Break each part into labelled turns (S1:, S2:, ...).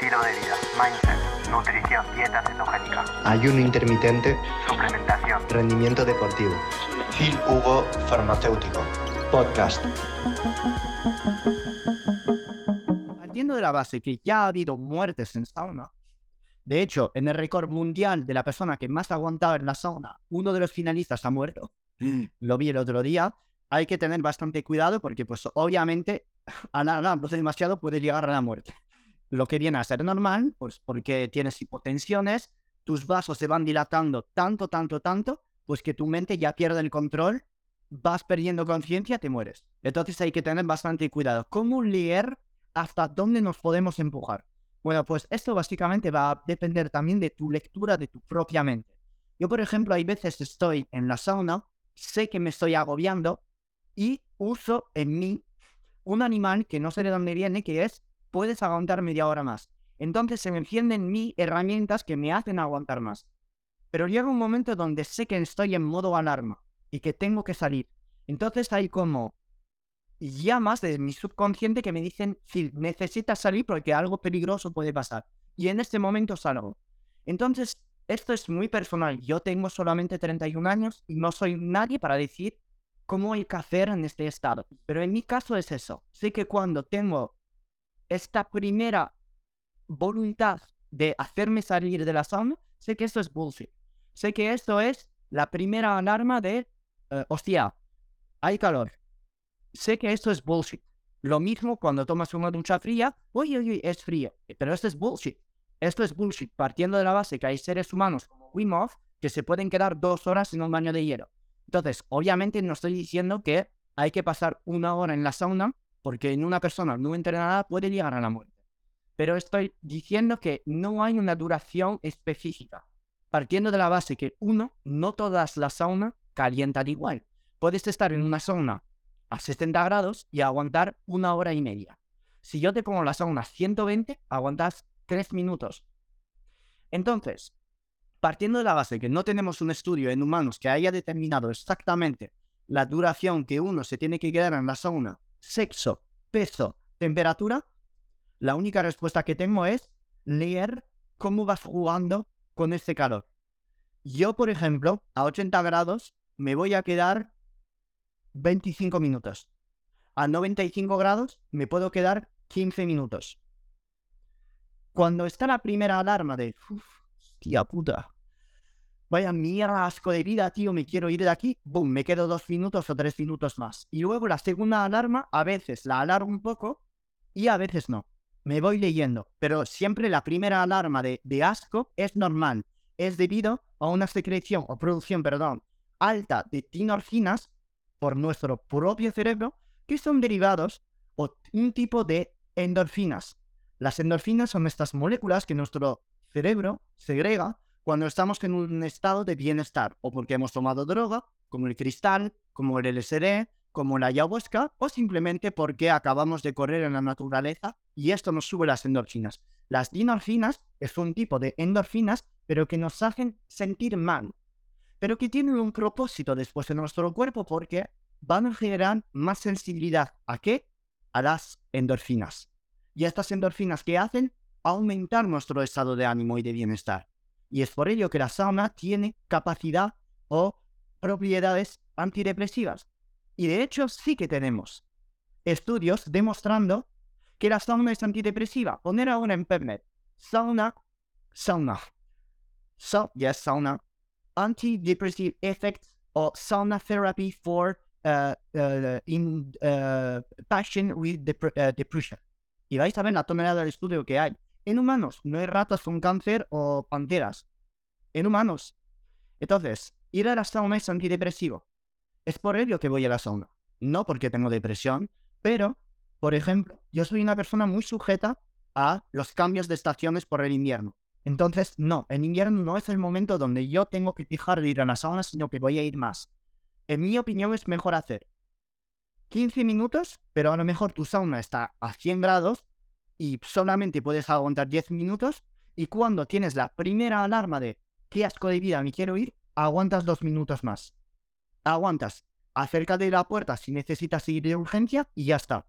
S1: estilo de vida, mindset, nutrición, dieta cetogénica,
S2: ayuno intermitente,
S1: suplementación,
S2: rendimiento deportivo. Phil Hugo Farmacéutico. Podcast.
S3: Partiendo de la base que ya ha habido muertes en sauna, de hecho, en el récord mundial de la persona que más ha aguantado en la sauna, uno de los finalistas ha muerto. Lo vi el otro día. Hay que tener bastante cuidado porque, pues, obviamente, alargarnos demasiado puede llegar a la muerte. Lo que viene a ser normal, pues, porque tienes hipotensiones, tus vasos se van dilatando tanto, tanto, tanto, pues que tu mente ya pierde el control, vas perdiendo conciencia, te mueres. Entonces hay que tener bastante cuidado. ¿Cómo leer hasta dónde nos podemos empujar? Bueno, pues esto básicamente va a depender también de tu lectura de tu propia mente. Yo, por ejemplo, hay veces estoy en la sauna, sé que me estoy agobiando y uso en mí un animal que no sé de dónde viene, que es, puedes aguantar media hora más. Entonces se me encienden en herramientas que me hacen aguantar más. Pero llega un momento donde sé que estoy en modo alarma y que tengo que salir. Entonces hay como llamas de mi subconsciente que me dicen, Phil, necesitas salir porque algo peligroso puede pasar. Y en este momento salgo. Entonces, esto es muy personal. Yo tengo solamente 31 años y no soy nadie para decir cómo hay que hacer en este estado. Pero en mi caso es eso. Sé que cuando tengo esta primera voluntad de hacerme salir de la sauna, sé que esto es bullshit. Sé que esto es la primera alarma de, eh, hostia, hay calor, sé que esto es bullshit. Lo mismo cuando tomas una ducha fría, uy, uy, es frío. Pero esto es bullshit. Esto es bullshit, partiendo de la base que hay seres humanos como Wim Hof que se pueden quedar dos horas en un baño de hielo. Entonces, obviamente no estoy diciendo que hay que pasar una hora en la sauna porque en una persona no entrenada puede llegar a la muerte. Pero estoy diciendo que no hay una duración específica. Partiendo de la base que, uno, no todas las saunas calientan igual. Puedes estar en una sauna a 60 grados y aguantar una hora y media. Si yo te pongo la sauna a 120, aguantas 3 minutos. Entonces, partiendo de la base que no tenemos un estudio en humanos que haya determinado exactamente la duración que uno se tiene que quedar en la sauna, sexo, peso, temperatura, la única respuesta que tengo es leer cómo vas jugando con este calor. Yo, por ejemplo, a 80 grados me voy a quedar 25 minutos. A 95 grados me puedo quedar 15 minutos. Cuando está la primera alarma de, tía puta, vaya mierda asco de vida, tío, me quiero ir de aquí, boom, me quedo dos minutos o tres minutos más. Y luego la segunda alarma, a veces la alargo un poco y a veces no. Me voy leyendo, pero siempre la primera alarma de, de asco es normal. Es debido a una secreción o producción, perdón, alta de tinorfinas por nuestro propio cerebro que son derivados o un tipo de endorfinas. Las endorfinas son estas moléculas que nuestro cerebro segrega cuando estamos en un estado de bienestar o porque hemos tomado droga, como el cristal, como el LSD, como la ayahuasca, o simplemente porque acabamos de correr en la naturaleza y esto nos sube las endorfinas. Las dinorfinas es un tipo de endorfinas, pero que nos hacen sentir mal, pero que tienen un propósito después en nuestro cuerpo porque van a generar más sensibilidad. ¿A qué? A las endorfinas. Y estas endorfinas que hacen aumentar nuestro estado de ánimo y de bienestar. Y es por ello que la sauna tiene capacidad o propiedades antidepresivas. Y de hecho sí que tenemos estudios demostrando que la sauna es antidepresiva. Poner ahora en Internet. Sauna, sauna. So, yes, sauna antidepressive effects or sauna therapy for uh, uh, in uh, patient with depression. Y vais a ver la tonelada del estudio que hay. En humanos, no hay ratas con cáncer o panteras. En humanos. Entonces, ir a la sauna es antidepresivo. Es por ello que voy a la sauna. No porque tengo depresión, pero, por ejemplo, yo soy una persona muy sujeta a los cambios de estaciones por el invierno. Entonces, no, en invierno no es el momento donde yo tengo que fijar de ir a la sauna, sino que voy a ir más. En mi opinión es mejor hacer 15 minutos, pero a lo mejor tu sauna está a 100 grados y solamente puedes aguantar 10 minutos y cuando tienes la primera alarma de qué asco de vida me quiero ir, aguantas 2 minutos más. Aguantas, acerca de la puerta si necesitas ir de urgencia y ya está.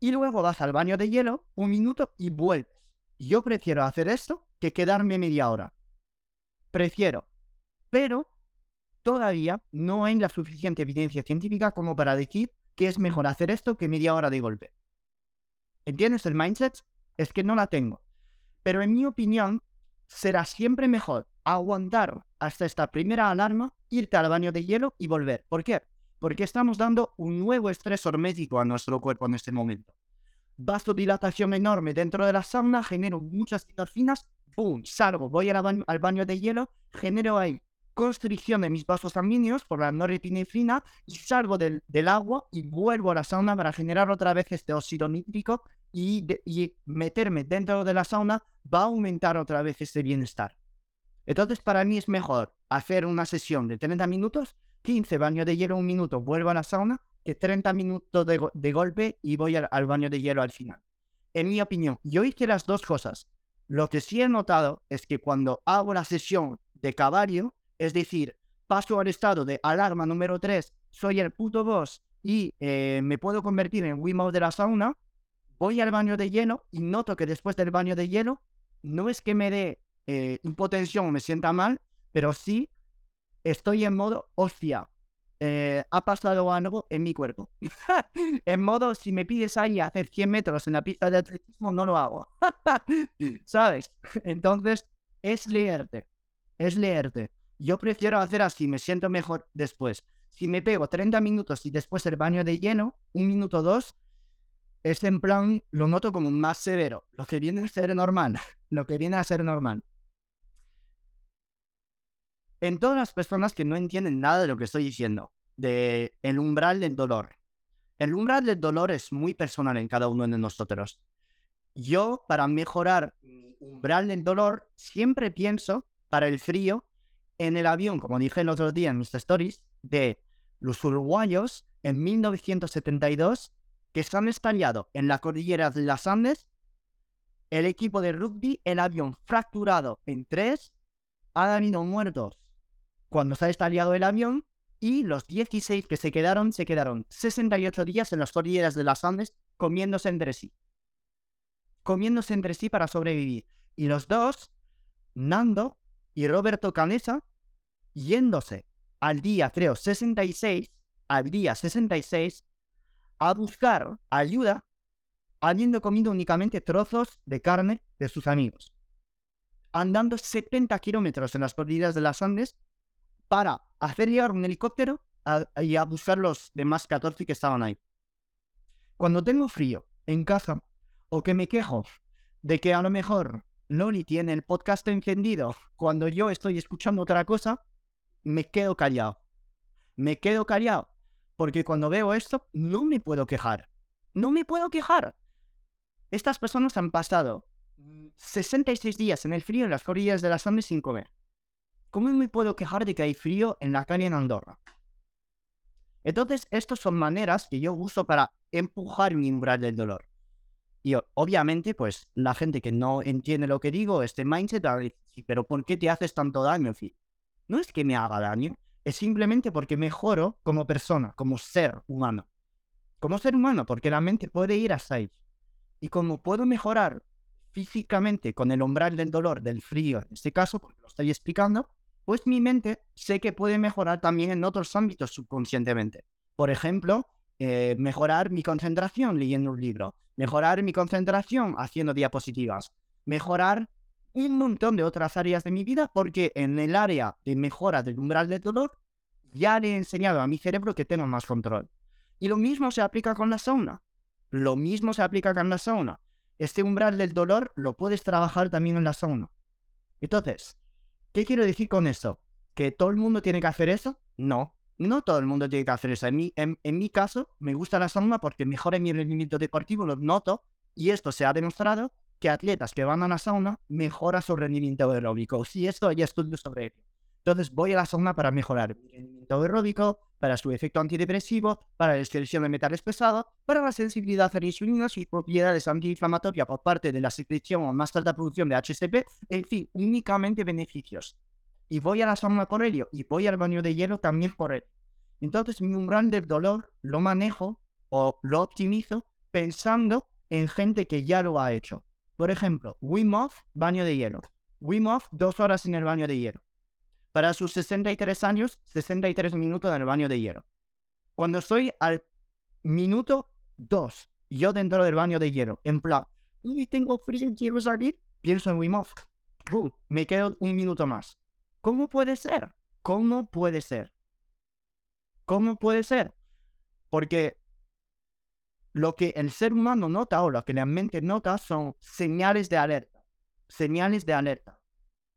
S3: y luego vas al baño de hielo un minuto y vuelves. Yo prefiero hacer esto que quedarme media hora. Prefiero. Pero todavía no hay la suficiente evidencia científica como para decir que es mejor hacer esto que media hora de golpe. ¿Entiendes el mindset? Es que no la tengo. Pero en mi opinión, será siempre mejor aguantar hasta esta primera alarma, irte al baño de hielo y volver. ¿Por qué? Porque estamos dando un nuevo estrés hormético a nuestro cuerpo en este momento. Vasodilatación enorme dentro de la sauna, genero muchas endorfinas, ¡pum! Salgo, voy al baño, de hielo, genero ahí constricción de mis vasos sanguíneos por la norepinefrina y salgo del, agua y vuelvo a la sauna para generar otra vez este óxido nítrico y, y meterme dentro de la sauna va a aumentar otra vez este bienestar. Entonces, para mí es mejor hacer una sesión de 30 minutos 15 baños de hielo un minuto, vuelvo a la sauna, que 30 minutos de, golpe y voy al, baño de hielo al final. En mi opinión, yo hice las dos cosas. Lo que sí he notado es que cuando hago la sesión de caballo, es decir, paso al estado de alarma número 3, soy el puto boss y eh, me puedo convertir en Wiimote de la sauna, voy al baño de hielo y noto que después del baño de hielo no es que me dé eh, o me sienta mal, pero sí estoy en modo, hostia, eh, ha pasado algo en mi cuerpo. en modo, si me pides ahí hacer 100 metros en la pista de atletismo, no lo hago. ¿Sabes? Entonces, es leerte. Es leerte. Yo prefiero hacer así, me siento mejor después. Si me pego 30 minutos y después el baño de lleno, un minuto dos, es en plan, lo noto como más severo. Lo que viene a ser normal. Lo que viene a ser normal en todas las personas que no entienden nada de lo que estoy diciendo, de el umbral del dolor. El umbral del dolor es muy personal en cada uno de nosotros. Yo, para mejorar mi umbral del dolor, siempre pienso, para el frío, en el avión, como dije el otro día en mis stories, de los uruguayos en 1972 que se han estallado en la cordillera de las Andes, el equipo de rugby, el avión fracturado en tres, han habido muertos cuando se ha estallado el avión y los 16 que se quedaron, se quedaron 68 días en las cordilleras de las Andes comiéndose entre sí. Comiéndose entre sí para sobrevivir. Y los dos, Nando y Roberto Canesa, yéndose al día, creo, 66, al día 66, a buscar ayuda, habiendo comido únicamente trozos de carne de sus amigos. Andando 70 kilómetros en las cordilleras de las Andes para hacer llegar un helicóptero y a buscar los demás 14 que estaban ahí. Cuando tengo frío en casa o que me quejo de que a lo mejor Loli tiene el podcast encendido cuando yo estoy escuchando otra cosa, me quedo callado. Me quedo callado porque cuando veo esto no me puedo quejar. No me puedo quejar. Estas personas han pasado 66 días en el frío en las orillas de las Andes sin comer. ¿Cómo me puedo quejar de que hay frío en la calle en Andorra? Entonces, estas son maneras que yo uso para empujar mi umbral del dolor. Y obviamente, pues la gente que no entiende lo que digo, este mindset, pero ¿por qué te haces tanto daño? No es que me haga daño, es simplemente porque mejoro como persona, como ser humano. Como ser humano, porque la mente puede ir hasta ahí. Y como puedo mejorar físicamente con el umbral del dolor, del frío, en este caso, porque lo estoy explicando, pues mi mente sé que puede mejorar también en otros ámbitos subconscientemente. Por ejemplo, eh, mejorar mi concentración leyendo un libro, mejorar mi concentración haciendo diapositivas, mejorar un montón de otras áreas de mi vida porque en el área de mejora del umbral del dolor ya le he enseñado a mi cerebro que tengo más control. Y lo mismo se aplica con la sauna. Lo mismo se aplica con la sauna. Este umbral del dolor lo puedes trabajar también en la sauna. Entonces, ¿Qué quiero decir con eso? ¿Que todo el mundo tiene que hacer eso? No, no todo el mundo tiene que hacer eso. En mi, en, mi caso, me gusta la sauna porque mejora mi rendimiento deportivo, lo noto, y esto se ha demostrado que atletas que van a la sauna mejoran su rendimiento aeróbico. Sí, esto hay estudios sobre ello. Entonces voy a la sauna para mejorar mi rendimiento aeróbico, para su efecto antidepresivo, para la excreción de metales pesados, para la sensibilidad a la insulina y propiedades antiinflamatorias por parte de la secreción o más alta producción de HCP, en fin, únicamente beneficios. Y voy a la sauna por ello, y voy al baño de hielo también por él. Entonces mi umbral de dolor lo manejo o lo optimizo pensando en gente que ya lo ha hecho. Por ejemplo, Wim baño de hielo. Wim dos horas en el baño de hielo. Para sus 63 años, 63 minutos en el baño de hielo. Cuando estoy al minuto 2, yo dentro del baño de hielo, en plan, y tengo frío, quiero salir, pienso en Wim Hof. Boom, me quedo un minuto más. ¿Cómo puede ser? ¿Cómo puede ser? ¿Cómo puede ser? Porque lo que el ser humano nota o lo que la mente nota son señales de alerta. Señales de alerta.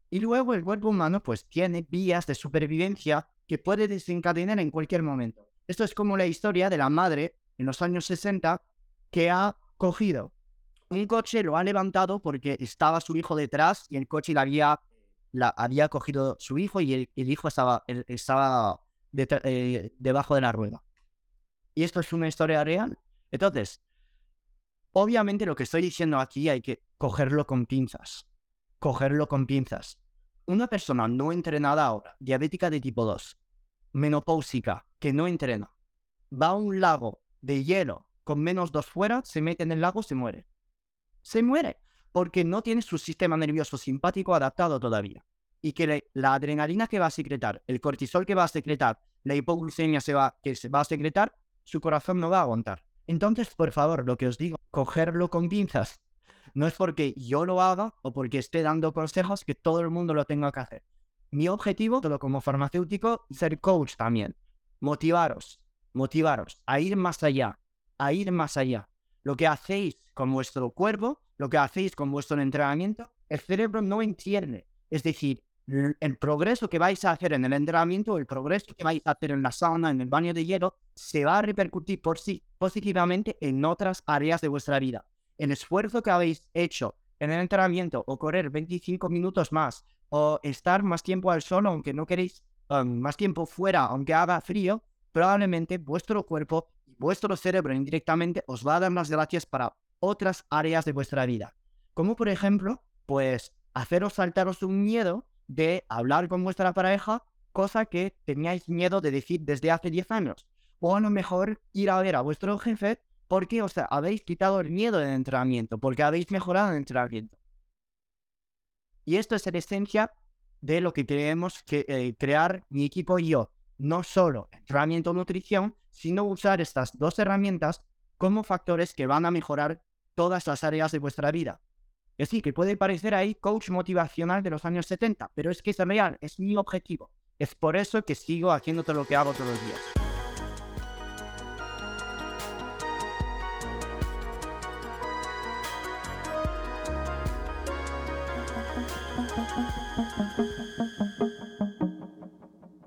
S3: Y luego el cuerpo humano pues tiene vías de supervivencia que puede desencadenar en cualquier momento. Esto es como la historia de la madre en los años 60 que ha cogido un coche, lo ha levantado porque estaba su hijo detrás y el coche le había, la, había cogido su hijo y el, hijo estaba, estaba eh, debajo de la rueda. Y esto es una historia real. Entonces, obviamente lo que estoy diciendo aquí hay que cogerlo con pinzas. Cogerlo con pinzas. Una persona no entrenada ahora, diabética de tipo 2, menopáusica, que no entrena, va a un lago de hielo con menos 2 fuera, se mete en el lago, se muere. Se muere porque no tiene su sistema nervioso simpático adaptado todavía. Y que la adrenalina que va a secretar, el cortisol que va a secretar, la hipoglucemia que se va a secretar, su corazón no va a aguantar. Entonces, por favor, lo que os digo, cogerlo con pinzas. No es porque yo lo haga o porque esté dando consejos que todo el mundo lo tenga que hacer. Mi objetivo, todo como farmacéutico, ser coach también. Motivaros, motivaros a ir más allá, a ir más allá. Lo que hacéis con vuestro cuerpo, lo que hacéis con vuestro entrenamiento, el cerebro no entiende. Es decir, el progreso que vais a hacer en el entrenamiento, el progreso que vais a hacer en la sauna, en el baño de hielo, se va a repercutir por sí positivamente en otras áreas de vuestra vida. El esfuerzo que habéis hecho en el entrenamiento o correr 25 minutos más o estar más tiempo al sol aunque no queréis um, más tiempo fuera aunque haga frío, probablemente vuestro cuerpo y vuestro cerebro indirectamente os va a dar las gracias para otras áreas de vuestra vida. Como por ejemplo, pues haceros saltaros un miedo de hablar con vuestra pareja, cosa que teníais miedo de decir desde hace 10 años. O a lo mejor ir a ver a vuestro jefe porque os habéis quitado el miedo del entrenamiento, porque habéis mejorado el entrenamiento. Y esto es la esencia de lo que queremos que, eh, crear mi equipo y yo. No solo entrenamiento nutrición, sino usar estas dos herramientas como factores que van a mejorar todas las áreas de vuestra vida. Es decir, que puede parecer ahí coach motivacional de los años 70, pero es que es real, es mi objetivo. Es por eso que sigo haciendo lo que hago todos los días.